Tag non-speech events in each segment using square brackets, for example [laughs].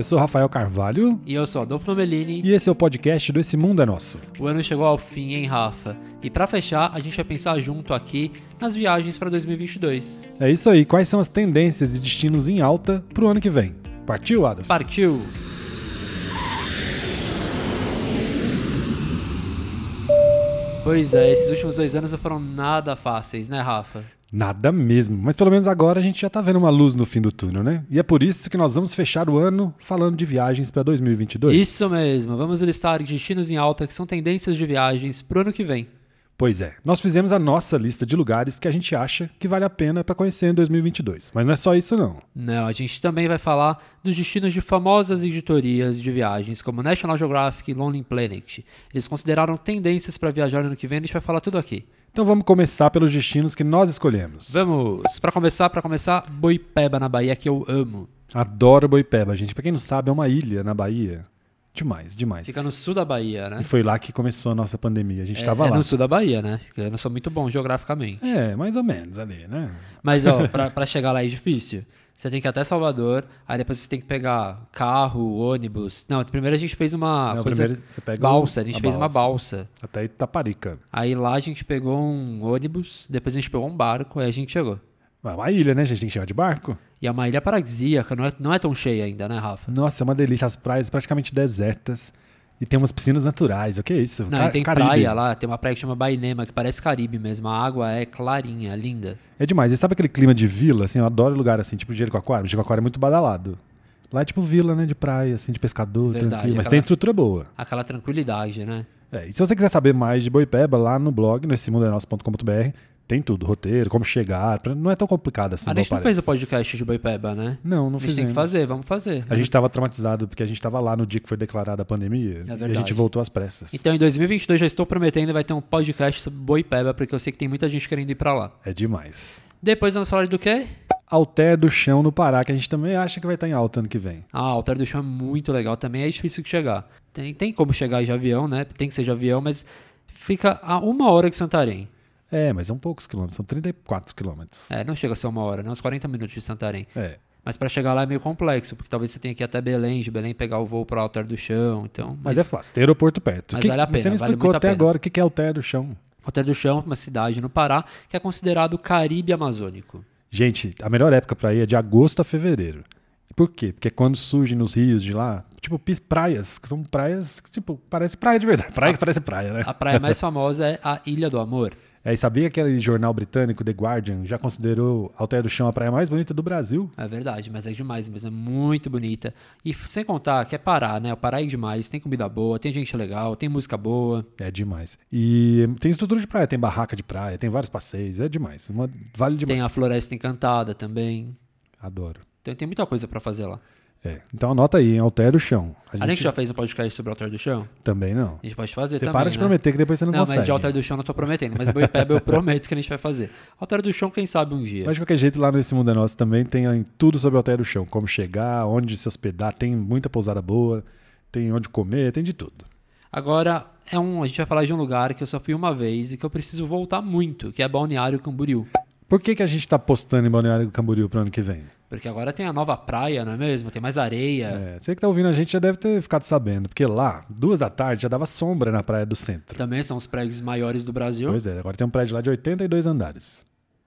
eu sou Rafael Carvalho. E eu sou Adolfo Nomelini. E esse é o podcast do Esse Mundo é Nosso. O ano chegou ao fim, hein, Rafa? E para fechar, a gente vai pensar junto aqui nas viagens para 2022. É isso aí. Quais são as tendências e destinos em alta pro ano que vem? Partiu, Adolfo? Partiu! Pois é, esses últimos dois anos não foram nada fáceis, né, Rafa? Nada mesmo, mas pelo menos agora a gente já tá vendo uma luz no fim do túnel, né? E é por isso que nós vamos fechar o ano falando de viagens para 2022. Isso mesmo, vamos listar destinos em alta que são tendências de viagens pro ano que vem. Pois é, nós fizemos a nossa lista de lugares que a gente acha que vale a pena para conhecer em 2022. Mas não é só isso não. Não, a gente também vai falar dos destinos de famosas editorias de viagens, como National Geographic e Lonely Planet. Eles consideraram tendências para viajar no ano que vem, a gente vai falar tudo aqui. Então vamos começar pelos destinos que nós escolhemos. Vamos! Para começar, para começar, Boipeba na Bahia, que eu amo. Adoro Boipeba, gente. Para quem não sabe, é uma ilha na Bahia. Demais, demais. Fica no sul da Bahia, né? E foi lá que começou a nossa pandemia. A gente é, tava é lá. no sul da Bahia, né? Eu não sou muito bom geograficamente. É, mais ou menos ali, né? Mas, ó, pra, pra chegar lá é difícil. Você tem que ir até Salvador, aí depois você tem que pegar carro, ônibus. Não, primeiro a gente fez uma Não, coisa primeiro você pega balsa, a gente a fez uma balsa. balsa. Até Itaparica. Aí lá a gente pegou um ônibus, depois a gente pegou um barco, aí a gente chegou. É uma ilha, né? A gente tem que chegar de barco. E é uma ilha paradisíaca, não é, não é tão cheia ainda, né, Rafa? Nossa, é uma delícia. As praias praticamente desertas. E tem umas piscinas naturais. O que é isso? Não, Ca- e tem Caribe. praia lá, tem uma praia que chama Bainema, que parece Caribe mesmo. A água é clarinha, linda. É demais. E sabe aquele clima de vila? Assim, eu adoro lugar assim, tipo Jericoacoara. Jericoacoara é muito badalado. Lá é tipo vila, né? De praia, assim, de pescador, Verdade, tranquilo. Mas aquela- tem estrutura boa. Aquela tranquilidade, né? É, e se você quiser saber mais de Boipeba, lá no blog, no essemundanosso.com.br, tem tudo. Roteiro, como chegar. pra- Não é tão complicado assim, a gente não fez o parece. podcast de Boipeba, né? Não, não a gente tem que fizemos. fazer, vamos fazer. A gente estava traumatizado porque a gente estava lá no dia que foi declarada a pandemia. É e a gente voltou às pressas. Então em 2022 já estou prometendo vai ter um podcast sobre Boipeba, porque eu sei que tem muita gente querendo ir pra lá. É demais. Depois vamos falar do quê? Alter do Chão no Pará, que a gente também acha que vai estar em alta ano que vem. Ah, Alter do Chão é muito legal, também é difícil de chegar. Tem, tem como chegar de avião, né? Tem que ser de avião, mas fica a uma hora de Santarém. É, mas são poucos quilômetros, são 34 quilômetros. É, não chega a ser uma hora, né? Uns 40 minutos de Santarém. É. Mas pra chegar lá é meio complexo, porque talvez você tenha que ir até Belém, de Belém pegar o voo pro Alter do Chão, então... Mas, é fácil, tem aeroporto perto. Mas Que- vale a pena, Você não vale explicou a até agora o que é Alter do Chão. Alter do Chão, uma cidade no Pará, que é considerado Caribe Amazônico. Gente, a melhor época pra ir é de agosto a fevereiro. Por quê? Porque é quando surgem nos rios de lá, tipo, praias, que são praias que, tipo, parece praia de verdade. Praia que parece praia, né? A praia mais famosa é a Ilha do Amor. É, e sabia que aquele jornal britânico, The Guardian, já considerou Alter do Chão a praia mais bonita do Brasil? É verdade, mas é demais, mas é muito bonita. E sem contar que é Pará, né? O Pará é demais, tem comida boa, tem gente legal, tem música boa. É demais. E tem estrutura de praia, tem barraca de praia, tem vários passeios, é demais. Uma, vale demais. Tem a Floresta Encantada também. Adoro. Então tem muita coisa pra fazer lá. É. Então anota aí, hein? Alter do Chão. A A gente já fez um podcast sobre Alter do Chão? Também não. A gente pode fazer Você também, para de né? prometer que depois você não, Não, consegue. mas de Alter do Chão eu não tô prometendo. Mas Boipeba eu prometo que a gente vai fazer. Alter do Chão, quem sabe um dia. Mas de qualquer jeito, lá no Esse Mundo é Nosso também tem tudo sobre Alter do Chão. Como chegar, onde se hospedar, tem muita pousada boa, tem onde comer, tem de tudo. Agora, é um, a gente vai falar de um lugar que eu só fui uma vez e que eu preciso voltar muito, que é Balneário Camboriú. Por que, que a gente tá postando em Balneário Camboriú pro ano que vem? Porque agora tem a nova praia, não é mesmo? Tem mais areia. É, você que tá ouvindo a gente já deve ter ficado sabendo, porque lá, duas da tarde, já dava sombra na praia do centro. Também são os prédios maiores do Brasil. Pois é, agora tem um prédio lá de 82 andares.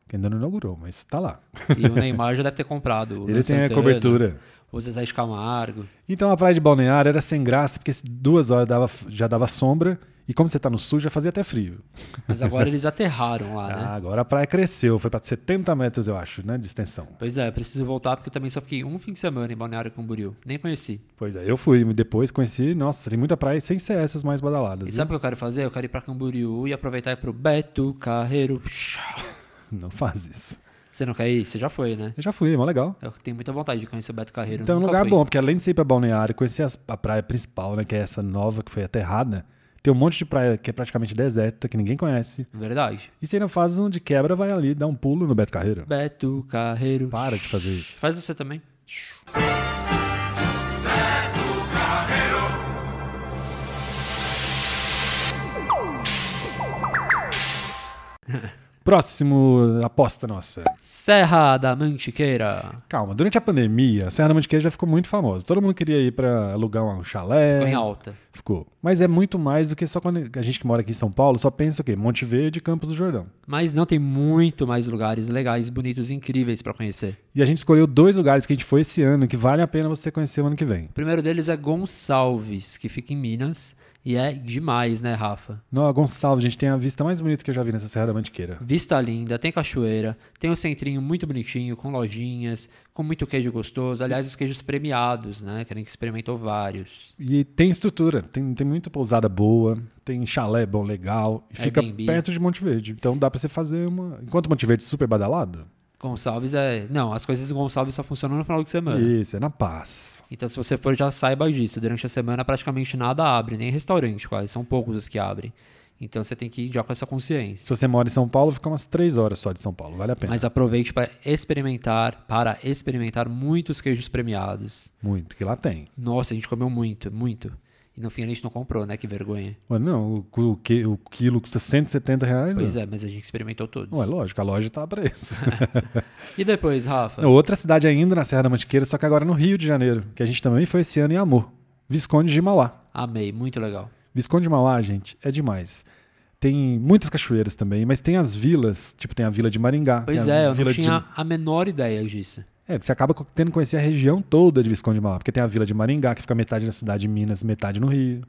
Que ainda não inaugurou, mas tá lá. E o Neymar já deve ter comprado. Ele Luan tem a Santana, cobertura. O Zezé de Camargo. Então a praia de Balneário era sem graça, porque duas horas dava- já dava sombra, e como você tá no sul, já fazia até frio. Mas agora eles aterraram lá, [laughs] Ah, né? agora a praia cresceu, foi pra 70 metros, eu acho, né, de extensão. Pois é, preciso voltar porque eu também só fiquei um fim de semana em Balneário Camboriú. Nem conheci. Pois é, eu fui, depois conheci, nossa, tem muita praia sem ser essas mais badaladas. E viu? sabe o que eu quero fazer? Eu quero ir pra Camboriú e aproveitar e ir pro Beto Carreiro. [laughs] Não faz isso. Você não quer ir? Você já foi, né? Eu já fui, é mó legal. Eu tenho muita vontade de conhecer o Beto Carreiro. Então é um lugar fui. bom, porque além de ir pra Balneário, conhecer as- a praia principal, né, que é essa nova, que foi aterrada, tem um monte de praia que é praticamente deserta, que ninguém conhece. Verdade. E você ainda faz um de quebra, vai ali, dá um pulo no Beto Carreiro. Beto Carreiro. Para de fazer isso. Faz você também. [laughs] Próximo aposta nossa. Serra da Mantiqueira. Calma, durante a pandemia, a Serra da Mantiqueira já ficou muito famosa. Todo mundo queria ir pra alugar um chalé. Ficou em alta. Ficou. Mas é muito mais do que só quando a gente que mora aqui em São Paulo só pensa o quê? Monte Verde e Campos do Jordão. Mas não tem muito mais lugares legais, bonitos incríveis pra conhecer. E a gente escolheu dois lugares que a gente foi esse ano que vale a pena você conhecer o ano que vem. O primeiro deles é Gonçalves, que fica em Minas. E é demais, né, Rafa? No Gonçalves, a gente tem a vista mais bonita que eu já vi nessa Serra da Mantiqueira. Vista linda, tem cachoeira, tem um centrinho muito bonitinho, com lojinhas, com muito queijo gostoso. Aliás, os queijos premiados, né? Que a gente experimentou vários. E tem estrutura, tem, tem muita pousada boa, tem chalé bom, legal. E fica Airbnb. perto de Monte Verde. Então dá pra você fazer uma. Enquanto Monte Verde é super badalado, Gonçalves é. Não, as coisas em Gonçalves só funcionam no final de semana. isso, é na paz. Então, se você for, já saiba disso. Durante a semana, praticamente nada abre, nem restaurante quase. São poucos os que abrem. Então, você tem que ir já com essa consciência. Se você mora em São Paulo, fica umas três horas só de São Paulo, vale a pena. Mas aproveite para experimentar, para experimentar muitos queijos premiados. Muito, que lá tem. Nossa, a gente comeu muito, muito. E no fim a gente não comprou, né? Que vergonha. Ué, não, o, o, que- o quilo custa 170 reais. Pois né? é, mas a gente experimentou todos. Ué, lógico, a loja tá pra isso. [laughs] E depois, Rafa? Outra cidade ainda na Serra da Mantiqueira, só que agora no Rio de Janeiro, que a gente também foi esse ano em Amor. Visconde de Mauá. Amei, muito legal. Visconde de Mauá, gente, é demais. Tem muitas cachoeiras também, mas tem as vilas, tipo tem a vila de Maringá. Pois é, eu não vila de- tinha a menor ideia disso. É, porque você acaba tendo que conhecer a região toda de Visconde de Mauá, porque tem a vila de Maringá, que fica metade na cidade de Minas, metade no Rio.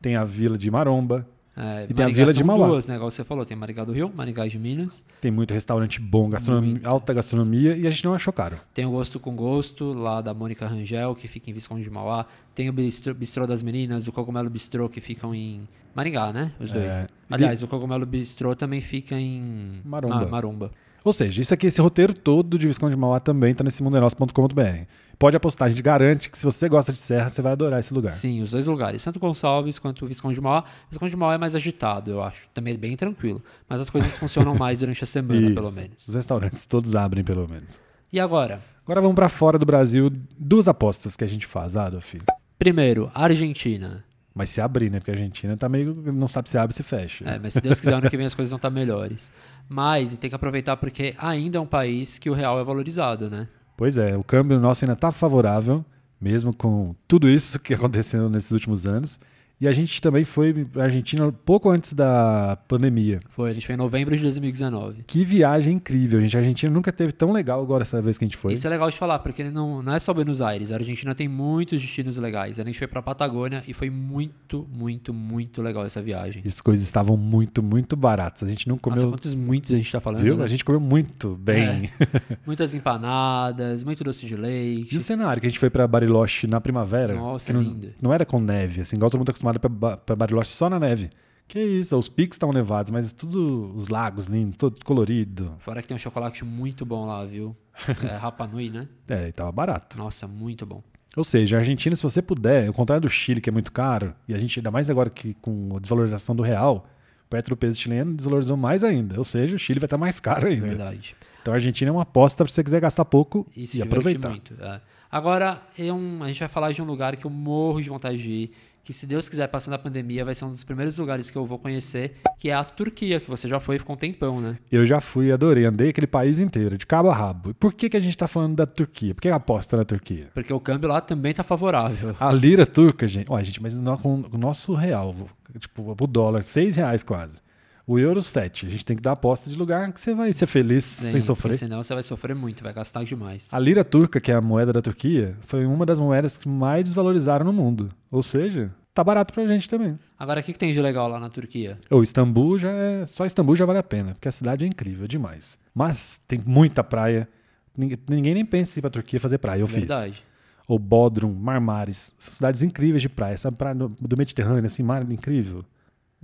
Tem a vila de Maromba. É, E tem a Maringá Vila de Mauá. duas, né? Igual você falou, tem Maringá do Rio, Maringá de Minas. Tem muito restaurante bom, gastronomia, alta gastronomia, e a gente não achou caro. Tem o Gosto com Gosto, lá da Mônica Rangel, que fica em Visconde de Mauá. Tem o Bistrô, Bistrô das Meninas, o Cogumelo Bistrô, que ficam em Maringá, né? Os dois. É, Aliás, o Cogumelo Bistrô também fica em Maromba. Ma- Maromba. Ou seja, isso aqui, esse roteiro todo de Visconde de Mauá também está nesse mundenosso.com.br. Pode apostar, a gente garante que se você gosta de serra, você vai adorar esse lugar. Sim, os dois lugares, tanto Gonçalves quanto o Visconde de Mauá. Visconde de Mauá é mais agitado, eu acho. Também é bem tranquilo. Mas as coisas funcionam mais durante a semana, pelo Isso. menos. Os restaurantes todos abrem, pelo menos. E agora? Agora vamos para fora do Brasil. Duas apostas que a gente faz, Adolf. Primeiro, Argentina. Mas se abrir, né? Porque a Argentina tá meio. não sabe se abre se fecha. É, mas se Deus quiser, ano que vem as coisas vão estar melhores. Mas tem que aproveitar porque ainda é um país que o real é valorizado, né? Pois é, o câmbio nosso ainda tá favorável, mesmo com tudo isso que [laughs] aconteceu nesses últimos anos. E a gente também foi pra Argentina pouco antes da pandemia. Foi, a gente foi em novembro de 2019. Que viagem incrível, gente. A Argentina nunca teve tão legal agora essa vez que a gente foi. Isso é legal de falar, porque não, não é só Buenos Aires. A Argentina tem muitos destinos legais. A gente foi pra Patagônia e foi muito, muito, muito legal essa viagem. As coisas estavam muito, muito baratas. A gente não Nossa, comeu. quantos muitos a gente tá falando? viu? né? A gente comeu muito bem. [laughs] Muitas empanadas, muito doce de E leite. o cenário que a gente foi pra Bariloche na primavera? Nossa, não, lindo. não era com neve, assim, igual todo mundo tá acostumado pra, Ba- pra Bariloche só na neve. Que isso, os picos estavam nevados, mas tudo, os lagos lindos, todo colorido. Fora que tem um chocolate muito bom lá, viu? [laughs] É Rapa Nui, né? É, e tava barato. Nossa, muito bom. Ou seja, a Argentina, se você puder, ao contrário do Chile, que é muito caro, e a gente, ainda mais agora que com a desvalorização do real, perto do peso chileno, desvalorizou mais ainda. Ou seja, o Chile vai estar mais caro ainda. Verdade. Então a Argentina é uma aposta se você quiser gastar pouco E e, se divertir aproveitar. muito. é. Agora, é um- a gente vai falar de um lugar que eu morro de vontade de ir, que se Deus quiser, passando a pandemia, vai ser um dos primeiros lugares que eu vou conhecer, que é a Turquia, que você já foi e ficou um tempão, né? Eu já fui, adorei, andei aquele país inteiro, de cabo a rabo. E por que, que a gente tá falando da Turquia? Por que aposta na Turquia? Porque o câmbio lá também tá favorável. A lira turca, gente. Olha, gente, mas no- com o nosso real, tipo, o dólar, seis reais quase. O euro, sete. A gente tem que dar aposta de lugar que você vai ser feliz Sim, sem sofrer. Senão você vai sofrer muito, vai gastar demais. A lira turca, que é a moeda da Turquia, foi uma das moedas que mais desvalorizaram no mundo. Ou seja, tá barato pra gente também. Agora, o que, que tem de legal lá na Turquia? Ou Istambul já é. Só Istambul já vale a pena, porque a cidade é incrível demais. Mas tem muita praia. Ninguém, ninguém nem pensa em ir pra Turquia fazer praia. Eu fiz. Verdade. Ou Bodrum, Marmares. São cidades incríveis de praia. Essa praia do Mediterrâneo, assim, mar incrível.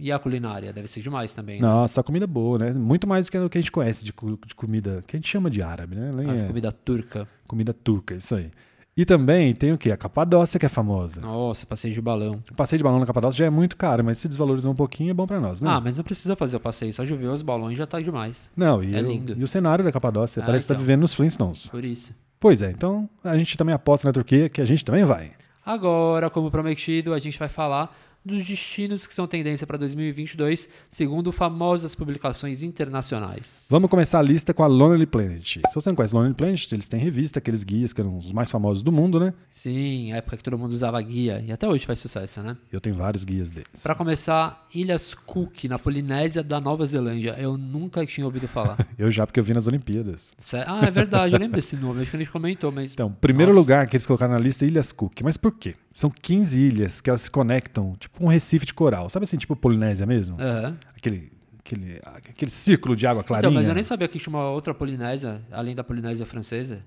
E a culinária? Deve ser demais também, né? Nossa, comida boa, né? Muito mais do que o que a gente conhece de, de comida, que a gente chama de árabe, né? Nem A é comida turca. comida turca, isso aí. E também tem o quê? A Capadócia, que é famosa. Nossa, passeio de balão. O passeio de balão na Capadócia já é muito caro, mas se desvalorizar um pouquinho é bom pra nós, né? Ah, mas não precisa fazer o passeio, só de ver os balões já tá demais. Não, e, é o, lindo. e o cenário da Capadócia Ah, parece que então. tá vivendo nos Flintstones. Por isso. Pois é, então a gente também aposta na Turquia, que a gente também vai. Agora, como prometido, a gente vai falar dos destinos que são tendência para 2022, segundo famosas publicações internacionais. Vamos começar a lista com a Lonely Planet. Se você não conhece Lonely Planet, eles têm revista, aqueles guias que eram os mais famosos do mundo, né? Sim, época que todo mundo usava guia, e até hoje faz sucesso, né? Eu tenho vários guias deles. Para começar, Ilhas Cook, na Polinésia da Nova Zelândia. Eu nunca tinha ouvido falar. [laughs] Eu já, porque eu vi nas Olimpíadas. Ah, é verdade, eu lembro desse nome, acho que a gente comentou, mas. Então, primeiro Nossa. lugar que eles colocaram na lista é Ilhas Cook. Mas por quê? São 15 ilhas que elas se conectam, tipo um recife de coral. Sabe assim, tipo Polinésia mesmo? Aham. Aquele, aquele, aquele círculo de água clarinha. Então, mas eu nem sabia que tinha uma outra Polinésia, além da Polinésia francesa.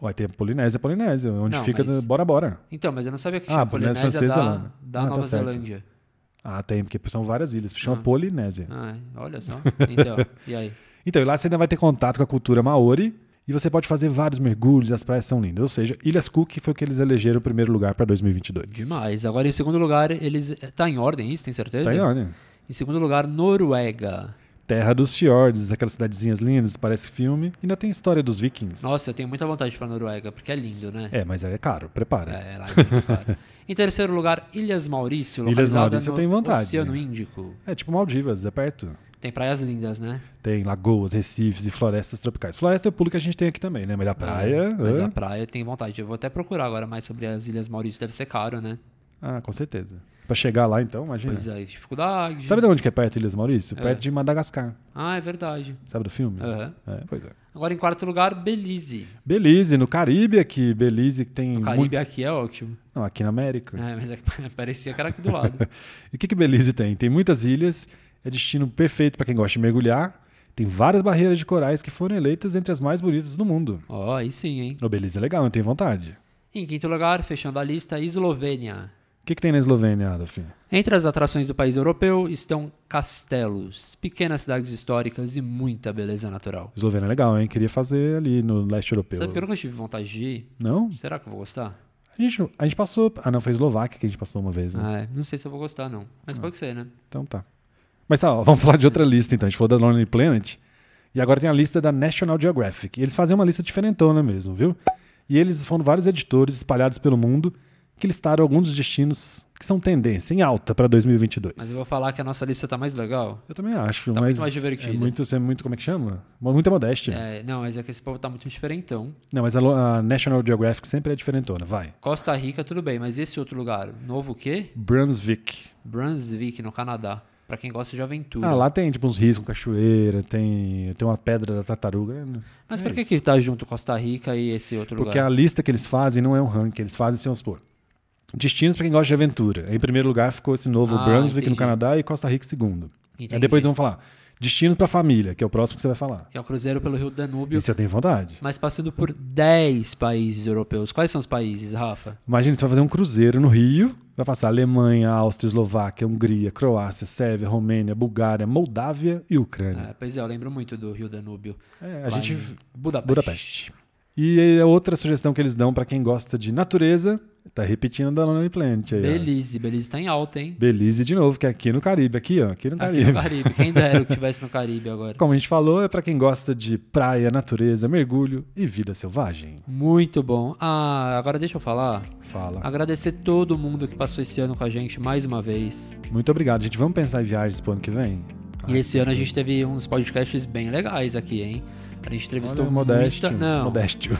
Vai ter Polinésia, Polinésia, onde Não, fica mas- Bora Bora. Então, mas eu não sabia que Ah, tinha Polinésia Polinésia francesa da, da Ah, tá Nova certo. Zelândia. Ah, tem, porque são várias ilhas. Chama Ah. Polinésia. Ah, olha só. Então, [laughs] e aí? Então, e lá você ainda vai ter contato com a cultura maori e você pode fazer vários mergulhos as praias são lindas. Ou seja, Ilhas Cook foi o que eles elegeram o primeiro lugar para 2022. Demais. Agora, em segundo lugar, eles. Tá em ordem isso, tem certeza? Tá aí, olha. Em segundo lugar, Noruega. Terra dos Fjords, aquelas cidadezinhas lindas, parece filme. Ainda tem história dos vikings. Nossa, eu tenho muita vontade pra Noruega, porque é lindo, né? É, mas é caro, prepara. É, lá é caro. [laughs] Em terceiro lugar, Ilhas Maurício, Ilhas localizada Maurício eu no tenho vontade. Oceano Índico. É tipo Maldivas, é perto. Tem praias lindas, né? Tem lagoas, recifes e florestas tropicais. Floresta é o pulo que a gente tem aqui também, né? Mas a praia. É, mas a praia tem vontade. Eu vou até procurar agora mais sobre as Ilhas Maurício. Deve ser caro, né? Ah, com certeza. Pra chegar lá, então, imagina. Pois é, dificuldade. Sabe de onde que é perto Ilhas Maurício? É. Perto de Madagascar. Ah, é verdade. Sabe do filme? Aham. É, pois é. Agora, em quarto lugar, Belize. Belize, no Caribe aqui. Belize tem. O muito- Caribe aqui é ótimo. Não, aqui na América. É, mas é que [laughs] parecia que era aqui do lado. [laughs] E o que, que Belize tem? Tem muitas ilhas, é destino perfeito para quem gosta de mergulhar. Tem várias barreiras de corais que foram eleitas entre as mais bonitas do mundo. Ó, aí sim, hein? O Belize é legal, eu tenho vontade. Em quinto lugar, fechando a lista, Eslovênia. O que, que tem na Eslovênia, Adolf? Entre as atrações do país europeu estão castelos, pequenas cidades históricas e muita beleza natural. Eslovênia é legal, hein? Queria fazer ali no leste europeu. Sabe que eu nunca tive vontade de ir? Não? Será que eu vou gostar? A gente, a gente passou. Ah, não, foi Eslováquia que a gente passou uma vez, né? Ah, é, não sei se eu vou gostar, não. Mas pode ser, né? Então tá. Mas tá, ó, vamos falar de outra lista então. A gente falou da Lonely Planet. E agora tem a lista da National Geographic. E eles fazem uma lista diferentona mesmo, viu? E eles foram vários editores espalhados pelo mundo que listaram alguns dos destinos que são tendência em alta para 2022. Mas eu vou falar que a nossa lista tá mais legal. Eu também acho, Tá mas muito mais divertido. é muito, é muito, como é que chama? Muita modéstia. É, não, mas é que esse povo tá muito diferentão. Não, mas a, a National Geographic sempre é diferentona, vai. Costa Rica, tudo bem, mas esse outro lugar, novo o quê? Brunswick. Brunswick, no Canadá. Pra quem gosta de aventura. Ah, lá tem tipo uns rios com cachoeira, tem, tem uma pedra da tartaruga. né? Mas é por que isso. que tá junto Costa Rica e esse outro Porque lugar? a lista que eles fazem não é um ranking, eles fazem, se vamos supor, destinos para quem gosta de aventura. Em primeiro lugar ficou esse novo Ah, Brunswick entendi. no Canadá e Costa Rica em segundo. Aí Entendi. depois vamos falar destinos para família, que é o próximo que você vai falar. Que é o cruzeiro pelo Rio Danúbio, Esse eu tenho vontade. mas passando por 10 países europeus. Quais são os países, Rafa? Imagina, você vai fazer um cruzeiro no Rio, vai passar Alemanha, Áustria, Eslováquia, Hungria, Croácia, Sérvia, Romênia, Bulgária, Moldávia e Ucrânia. É, pois é, eu lembro muito do Rio Danúbio. É, a gente Budapeste. Budapeste. E a outra sugestão que eles dão para quem gosta de natureza, tá repetindo da Lonely Planet aí. ó. Belize, Belize tá em alta, hein? Belize de novo, que é aqui no Caribe, aqui, ó, aqui no Aqui Caribe. no Caribe. Quem dera que [laughs] tivesse no Caribe agora. Como a gente falou, é para quem gosta de praia, natureza, mergulho e vida selvagem. Muito bom. Ah, agora deixa eu falar. Fala. Agradecer todo mundo que passou esse ano com a gente mais uma vez. Muito obrigado, gente. Vamos pensar em viagens pro ano que vem? E esse ano a gente teve uns podcasts bem legais aqui, hein? A gente entrevistou Olha, modéstia. muita... Não, Modéstia.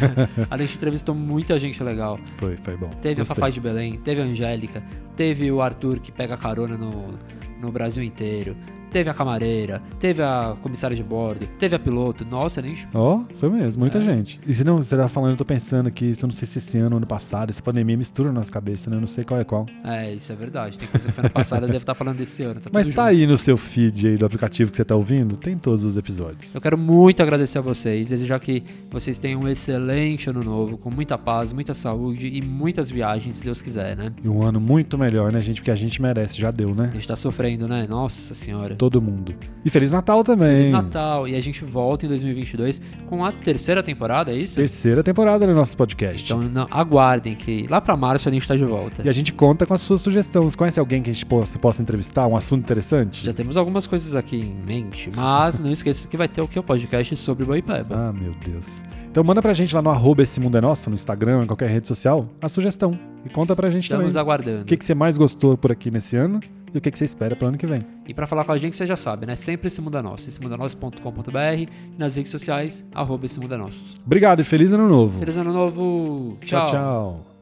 [laughs] a gente entrevistou muita gente legal. Foi, foi bom. Teve Gostei. a Fafá de Belém, teve a Angélica, teve o Arthur que pega carona no, no Brasil inteiro, teve a camareira, teve a comissária de bordo, teve a piloto. Nossa, nem... Ó, foi mesmo, muita É. gente. E se não, você tá falando, eu tô pensando aqui, eu não sei se esse ano, ano passado, essa pandemia mistura na nossa cabeça, né? Eu não sei qual é qual. É, isso é verdade. Tem coisa que foi ano passado, eu devo estar falando desse ano. Tá Mas tá junto. aí no seu feed aí do aplicativo que você tá ouvindo, tem todos os episódios. Eu quero muito agradecer a vocês, desejar que vocês tenham um excelente ano novo, com muita paz, muita saúde e muitas viagens, se Deus quiser, né? E um ano muito melhor, né, gente? Porque a gente merece, já deu, né? A gente tá sofrendo, né? Nossa senhora. Todo mundo. E Feliz Natal também. Feliz Natal. E a gente volta em 2022 com a terceira temporada, é isso? Terceira temporada do nosso podcast. Então não, aguardem que lá pra março a gente tá de volta. E a gente conta com as suas sugestões. Conhece alguém que a gente possa, possa entrevistar? Um assunto interessante? Já temos algumas coisas aqui em mente, mas não esqueça que vai ter o que? O podcast sobre Boipeba. Ah, meu Deus. Então manda pra gente lá no arroba esse mundo é nosso, no Instagram, em qualquer rede social, a sugestão. E conta pra gente Estamos também. aguardando. O que, que você mais gostou por aqui nesse ano e o que, que você espera pro ano que vem. E pra falar com a gente, você já sabe, né? Sempre esse muda nosso. Esse muda nosso.com.br e nas redes sociais, arroba esse muda nosso. Obrigado e feliz ano novo. Feliz ano novo. tchau. tchau.